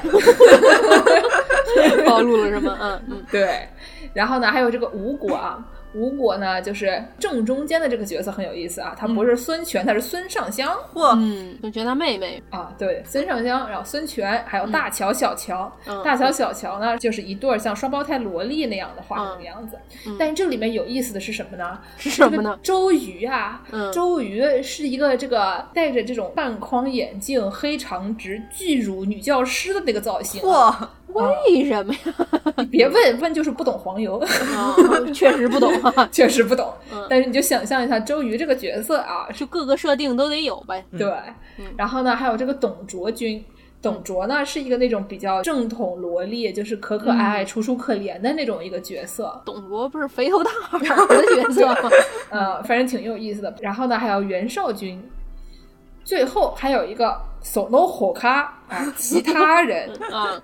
暴露了是吗？嗯嗯对，然后呢，还有这个吴国啊，吴国呢就是正中间的这个角色很有意思啊，他不是孙权，他是孙尚香嚯，嗯，就觉得他妹妹，啊，对，孙尚香，然后孙权，还有大乔、小乔，嗯大乔、小乔呢就是一对儿像双胞胎萝莉那样的画风的样子。嗯但是这里面有意思的是什么呢？是什么呢周瑜啊，嗯周瑜是一个这个戴着这种半框眼镜、黑长直、巨乳女教师的那个造型啊。嚯，为什么呀？你 别问问，就是不懂黄油。啊，确实不懂啊，确实不懂，嗯但是你就想象一下周瑜这个角色啊，就各个设定都得有呗。对，然后呢，还有这个董卓军。董卓呢是一个那种比较正统萝莉，就是可可爱爱、楚楚可怜的那种一个角色，董卓不是肥头大耳的角色吗？呃，反正挺有意思的。然后呢，还有袁绍军，最后还有一个索诺火咖啊，其他人，啊，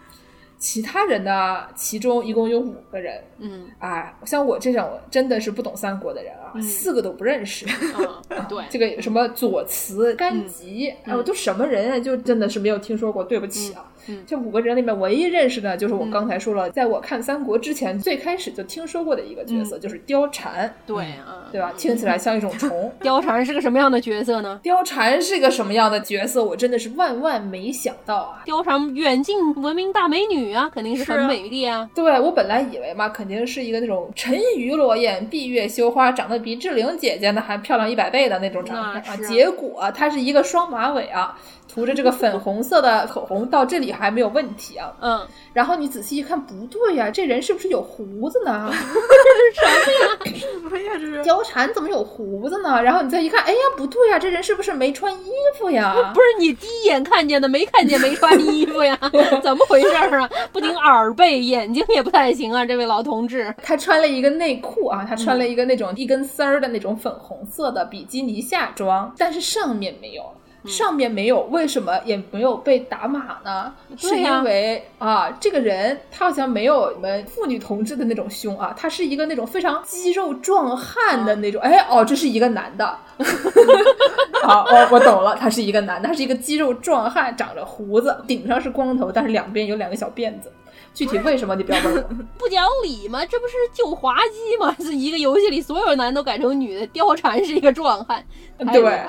其他人呢，其中一共有五个人。嗯啊，像我这种真的是不懂三国的人啊，四个都不认识。啊，对，这个什么左慈、甘吉，哎，我都什么人啊？就真的是没有听说过，对不起啊。嗯这五个人里面唯一认识的，就是我刚才说了，在我看三国之前，最开始就听说过的一个角色，就是貂蝉，对啊，对吧？听起来像一种虫。貂蝉是个什么样的角色呢？貂蝉是个什么样的角色？我真的是万万没想到啊！貂蝉远近闻名大美女啊，肯定是很美丽啊。对我本来以为嘛，肯定是一个那种沉鱼落雁、闭月羞花，长得比志玲姐姐呢还漂亮一百倍的那种长相啊。结果她是一个双马尾啊，涂着这个粉红色的口红，到这里还没有问题啊。嗯，然后你仔细一看，不对呀、这人是不是有胡子呢？什么呀？什么呀这是貂蝉怎么有胡子呢？然后你再一看，哎呀，不对呀、这人是不是没穿衣服呀？不是你第一眼看见的，没看见没穿衣服呀？怎么回事儿啊？不仅耳背，眼睛也不太行啊，这位老同志。他穿了一个内裤啊，他穿了一个那种一根丝儿的那种粉红色的比基尼夏装，但是上面没有。上面没有，为什么也没有被打码呢？是因为啊，这个人他好像没有我们妇女同志的那种胸啊，他是一个那种非常肌肉壮汉的那种。哎，哦，这是一个男的。好，我，我懂了，他是一个男的，他是一个肌肉壮汉，长着胡子，顶上是光头，但是两边有两个小辫子。具体为什么你不要问我。不讲理吗？这不是就滑稽吗？是一个游戏里所有男都改成女的，貂蝉是一个壮汉。对，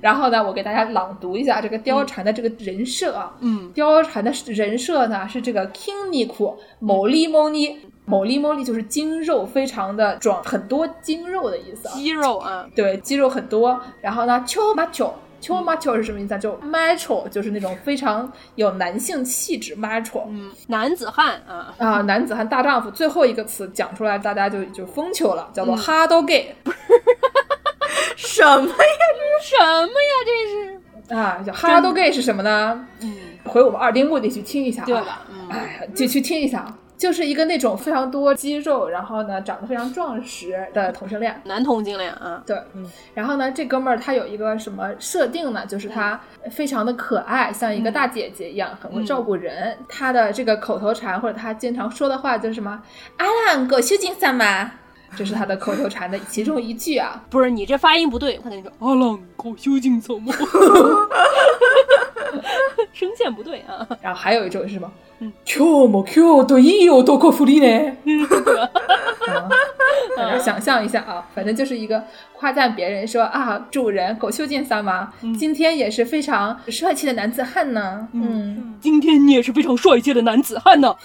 然后呢，我给大家朗读一下这个貂蝉的这个人设啊。嗯，貂蝉的人设呢是这个 King Niku 某利某尼某利某尼，就是精肉非常的壮，很多精肉的意思。肌肉啊，对，肌肉很多。然后呢，Cho Macho。Cho macho 是什么意思啊？就 macho 就是那种非常有男性气质，macho，嗯，男子汉啊啊，男子汉大丈夫。最后一个词讲出来，大家就就疯球了，叫做 hard gay。什么呀？这是什么呀？这是啊，叫 hard gay 是什么呢？嗯，回我们二丁目的去听一下，对吧？嗯，哎，就去听一下。就是一个那种非常多肌肉，然后呢长得非常壮实的同性恋，男同性恋啊。对，嗯。然后呢，这哥们儿他有一个什么设定呢？就是他非常的可爱，像一个大姐姐一样，很会照顾人。他的这个口头禅或者他经常说的话就是什么“阿兰狗修金三嘛”，这是他的口头禅的其中一句啊。不是你这发音不对，他跟你说“阿兰狗修金三嘛”，声线不对啊。然后还有一种是什么？今日も今日といい男ふりね。大家想象一下啊，反正就是一个夸赞别人说啊，主人狗秀见三吗？今天也是非常帅气的男子汉呢。嗯，今天你也是非常帅气的男子汉呢。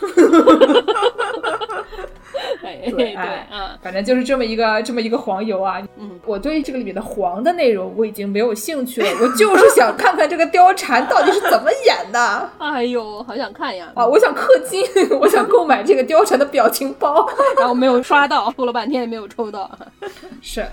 对对嗯，反正就是这么一个这么一个黄油啊。嗯，我对这个里面的黄的内容我已经没有兴趣了，我就是想看看这个貂蝉到底是怎么演的。哎呦，好想看呀！啊，我想氪金，我想购买这个貂蝉的表情包，然后没有刷到，抽了半天也没有抽到。是。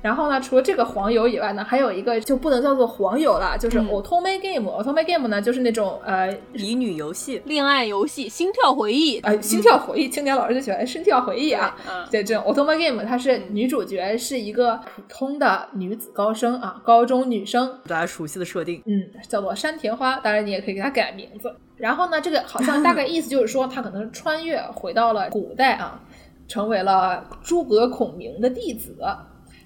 然后呢，除了这个黄油以外呢，还有一个就不能叫做黄油了，就是 Otome Game。Otome Game 呢，就是那种呃，乙女游戏、恋爱游戏、心跳回忆。呃，心跳回忆，青年老师就喜欢心跳回忆啊。对，这种 Otome Game，它是女主角是一个普通的女子高生啊，高中女生，大家熟悉的设定，嗯，叫做山田花。当然，你也可以给它改名字。然后呢，这个好像大概意思就是说，她可能穿越回到了古代啊，成为了诸葛孔明的弟子。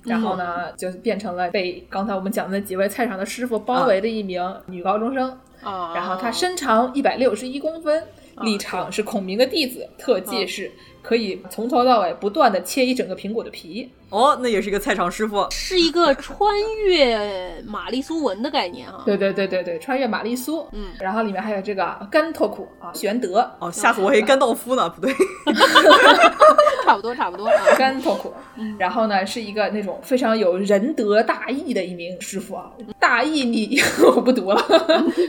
然后呢，就变成了被刚才我们讲的几位菜场的师傅包围的一名女高中生。啊，然后她身长一百六十一公分，立场是孔明的弟子，特技是。可以从头到尾不断的切一整个苹果的皮哦，那也是一个菜场师傅，是一个穿越玛丽苏文的概念啊。对对对对对，穿越玛丽苏，嗯，然后里面还有这个甘托库啊，玄德哦，吓死我还甘道夫呢，不对，差不多差不多啊，甘托库，然后呢是一个那种非常有仁德大义的一名师傅啊，大义你 我不读了，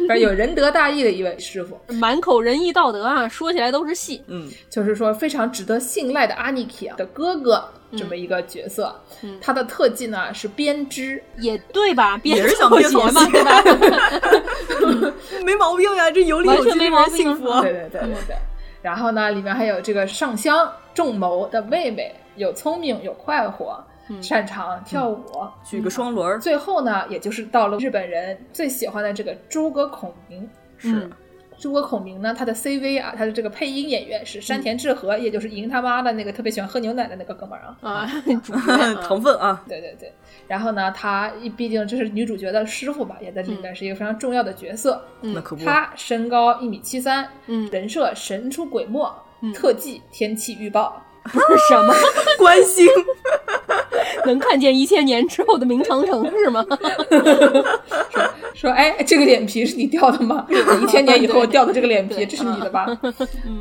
反正有仁德大义的一位师傅，满口仁义道德啊，说起来都是戏，嗯，就是说非常值。得信赖的阿尼基的哥哥这么一个角色，他的特技呢是编织，也对吧？也是想编鞋嘛，对吧？没毛病呀，这有理有据，没毛幸福。对对对对对。然后呢，里面还有这个上香仲谋的妹妹，有聪明，有快活，擅长跳舞，举个双轮。最后呢，也就是到了日本人最喜欢的这个诸葛孔明，是。诸葛孔明呢，他的 CV 啊，他的这个配音演员是山田智和，也就是赢他妈的那个特别喜欢喝牛奶的那个哥们儿啊。啊，成分 啊，对对对。然后呢，他毕竟这是女主角的师傅吧，也在里面是一个非常重要的角色。那可不，他身高一米七三，嗯，人设神出鬼没，特技天气预报。什么 关心？能看见一千年之后的明长城是吗？说 说，哎，这个脸皮是你掉的吗？一千年以后掉的这个脸皮，这是你的吧？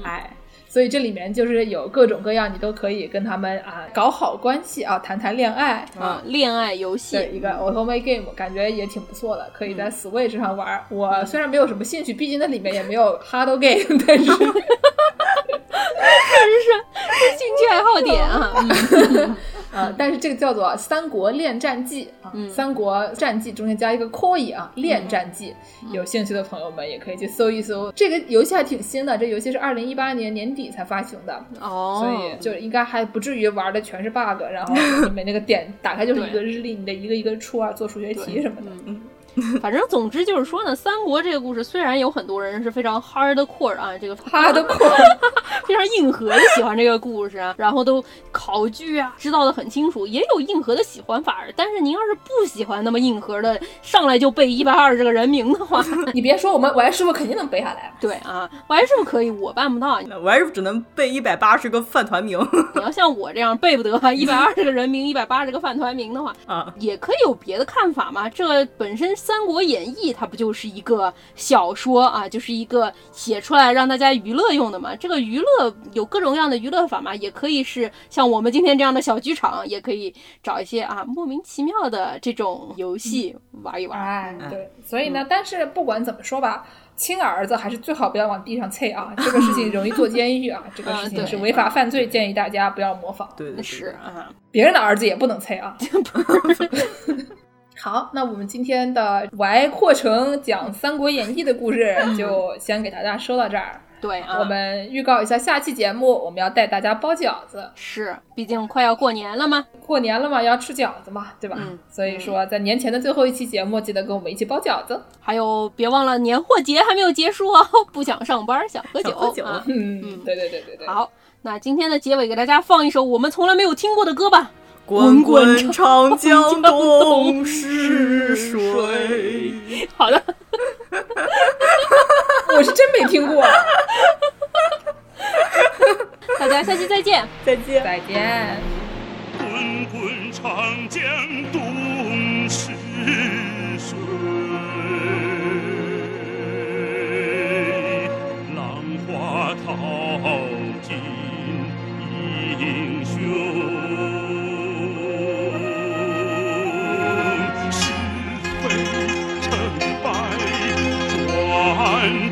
哎，所以这里面就是有各种各样，你都可以跟他们啊搞好关系啊，谈谈恋爱啊，恋爱游戏一个 Automate Game，感觉也挺不错的，可以在 Switch 上玩。我虽然没有什么兴趣，毕竟那里面也没有 Hard Game，但是。确实是 兴趣爱好点啊，啊，但是这个叫做《三国恋战记》啊，《三国战记》中间加一个 “koi” 啊，《恋战记》，有兴趣的朋友们也可以去搜一搜。这个游戏还挺新的，这游戏是二零一八年年底才发行的哦，所以就应该还不至于玩的全是 bug，然后你们那个点 打开就是一个日历，你得一个一个出啊，做数学题什么的。嗯。反正总之就是说呢，三国这个故事虽然有很多人是非常 hardcore 啊，这个 hardcore 非常硬核的喜欢这个故事啊，然后都考据啊，知道的很清楚。也有硬核的喜欢法，但是您要是不喜欢那么硬核的，上来就背一百二十个人名的话，你别说，我们王师傅肯定能背下来。对啊，王师傅可以，我办不到。我师傅只能背一百八十个饭团名。你要像我这样背不得一百二十个人名、一百八十个饭团名的话啊，也可以有别的看法嘛。这本身《三国演义》它不就是一个小说啊，就是一个写出来让大家娱乐用的嘛。这个娱乐有各种各样的娱乐法嘛，也可以是像我们今天这样的小剧场，也可以找一些啊莫名其妙的这种游戏玩一玩。哎，对，所以呢，但是不管怎么说吧。亲儿子还是最好不要往地上啐啊！这个事情容易坐监狱啊！这个事情是违法犯罪，建议大家不要模仿。对，是啊，别人的儿子也不能啐啊。好，那我们今天的 Y 扩成讲《三国演义》的故事 就先给大家说到这儿。对啊，我们预告一下下期节目，我们要带大家包饺子。是，毕竟快要过年了嘛，过年了嘛，要吃饺子嘛，对吧？嗯。所以说，在年前的最后一期节目，记得跟我们一起包饺子。还有，别忘了年货节还没有结束哦，不想上班，想喝酒。喝酒。嗯嗯，对对对对对。好，那今天的结尾给大家放一首我们从来没有听过的歌吧。滚滚长江东逝水。好的。我是真没听过。大家下期再见，再见，再见。滚滚长江东逝水，浪花淘尽英雄。one.